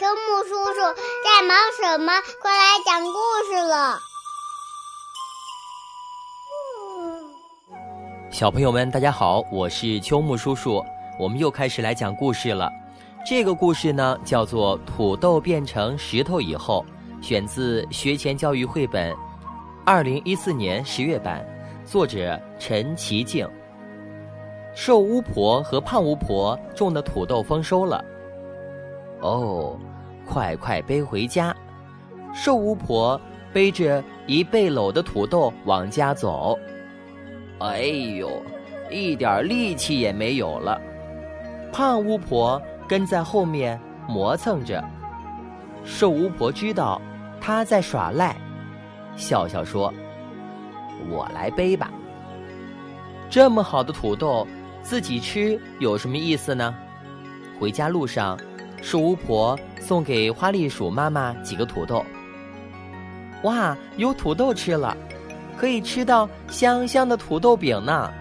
秋木叔叔在忙什么？快来讲故事了！小朋友们，大家好，我是秋木叔叔。我们又开始来讲故事了。这个故事呢，叫做《土豆变成石头以后》，选自学前教育绘本，二零一四年十月版，作者陈其静。瘦巫婆和胖巫婆种的土豆丰收了。哦。快快背回家！瘦巫婆背着一背篓的土豆往家走。哎呦，一点力气也没有了。胖巫婆跟在后面磨蹭着。瘦巫婆知道她在耍赖，笑笑说：“我来背吧。”这么好的土豆，自己吃有什么意思呢？回家路上。是巫婆送给花栗鼠妈妈几个土豆。哇，有土豆吃了，可以吃到香香的土豆饼呢！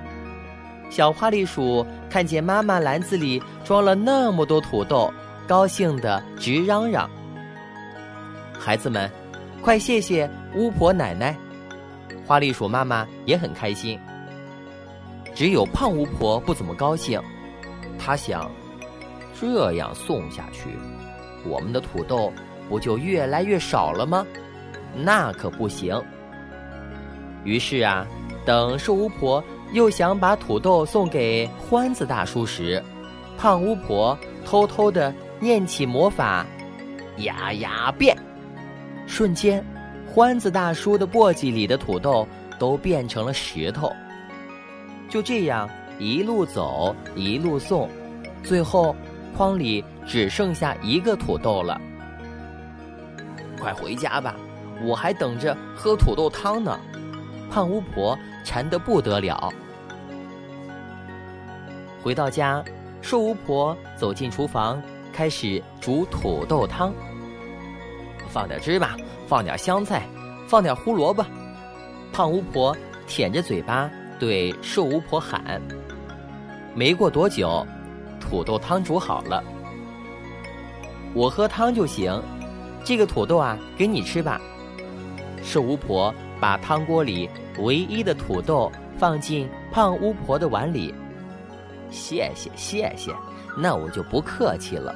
小花栗鼠看见妈妈篮子里装了那么多土豆，高兴的直嚷嚷：“孩子们，快谢谢巫婆奶奶！”花栗鼠妈妈也很开心。只有胖巫婆不怎么高兴，她想。这样送下去，我们的土豆不就越来越少了吗？那可不行。于是啊，等瘦巫婆又想把土豆送给欢子大叔时，胖巫婆偷偷的念起魔法，呀呀变，瞬间，欢子大叔的簸箕里的土豆都变成了石头。就这样一路走一路送，最后。筐里只剩下一个土豆了，快回家吧，我还等着喝土豆汤呢。胖巫婆馋得不得了。回到家，瘦巫婆走进厨房，开始煮土豆汤。放点芝麻，放点香菜，放点胡萝卜。胖巫婆舔着嘴巴对瘦巫婆喊。没过多久。土豆汤煮好了，我喝汤就行。这个土豆啊，给你吃吧。瘦巫婆把汤锅里唯一的土豆放进胖巫婆的碗里。谢谢谢谢，那我就不客气了。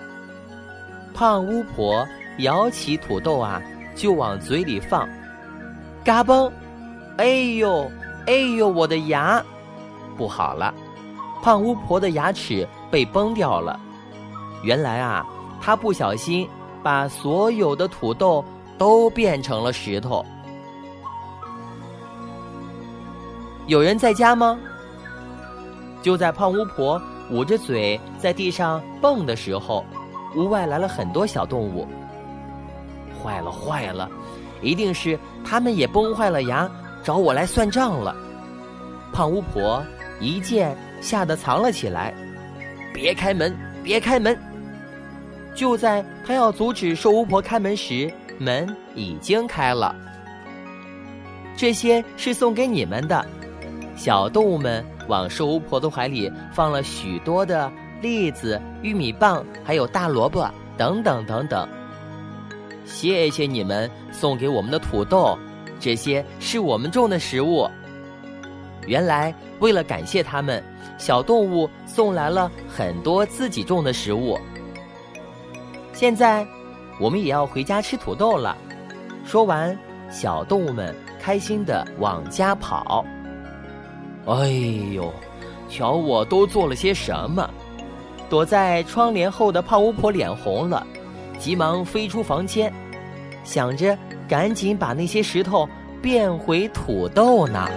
胖巫婆舀起土豆啊，就往嘴里放。嘎嘣！哎呦哎呦，我的牙！不好了，胖巫婆的牙齿。被崩掉了。原来啊，他不小心把所有的土豆都变成了石头。有人在家吗？就在胖巫婆捂着嘴在地上蹦的时候，屋外来了很多小动物。坏了坏了，一定是他们也崩坏了牙，找我来算账了。胖巫婆一见，吓得藏了起来。别开门！别开门！就在他要阻止瘦巫婆开门时，门已经开了。这些是送给你们的。小动物们往瘦巫婆的怀里放了许多的栗子、玉米棒，还有大萝卜等等等等。谢谢你们送给我们的土豆，这些是我们种的食物。原来，为了感谢他们，小动物送来了很多自己种的食物。现在，我们也要回家吃土豆了。说完，小动物们开心的往家跑。哎呦，瞧我都做了些什么！躲在窗帘后的胖巫婆脸红了，急忙飞出房间，想着赶紧把那些石头变回土豆呢。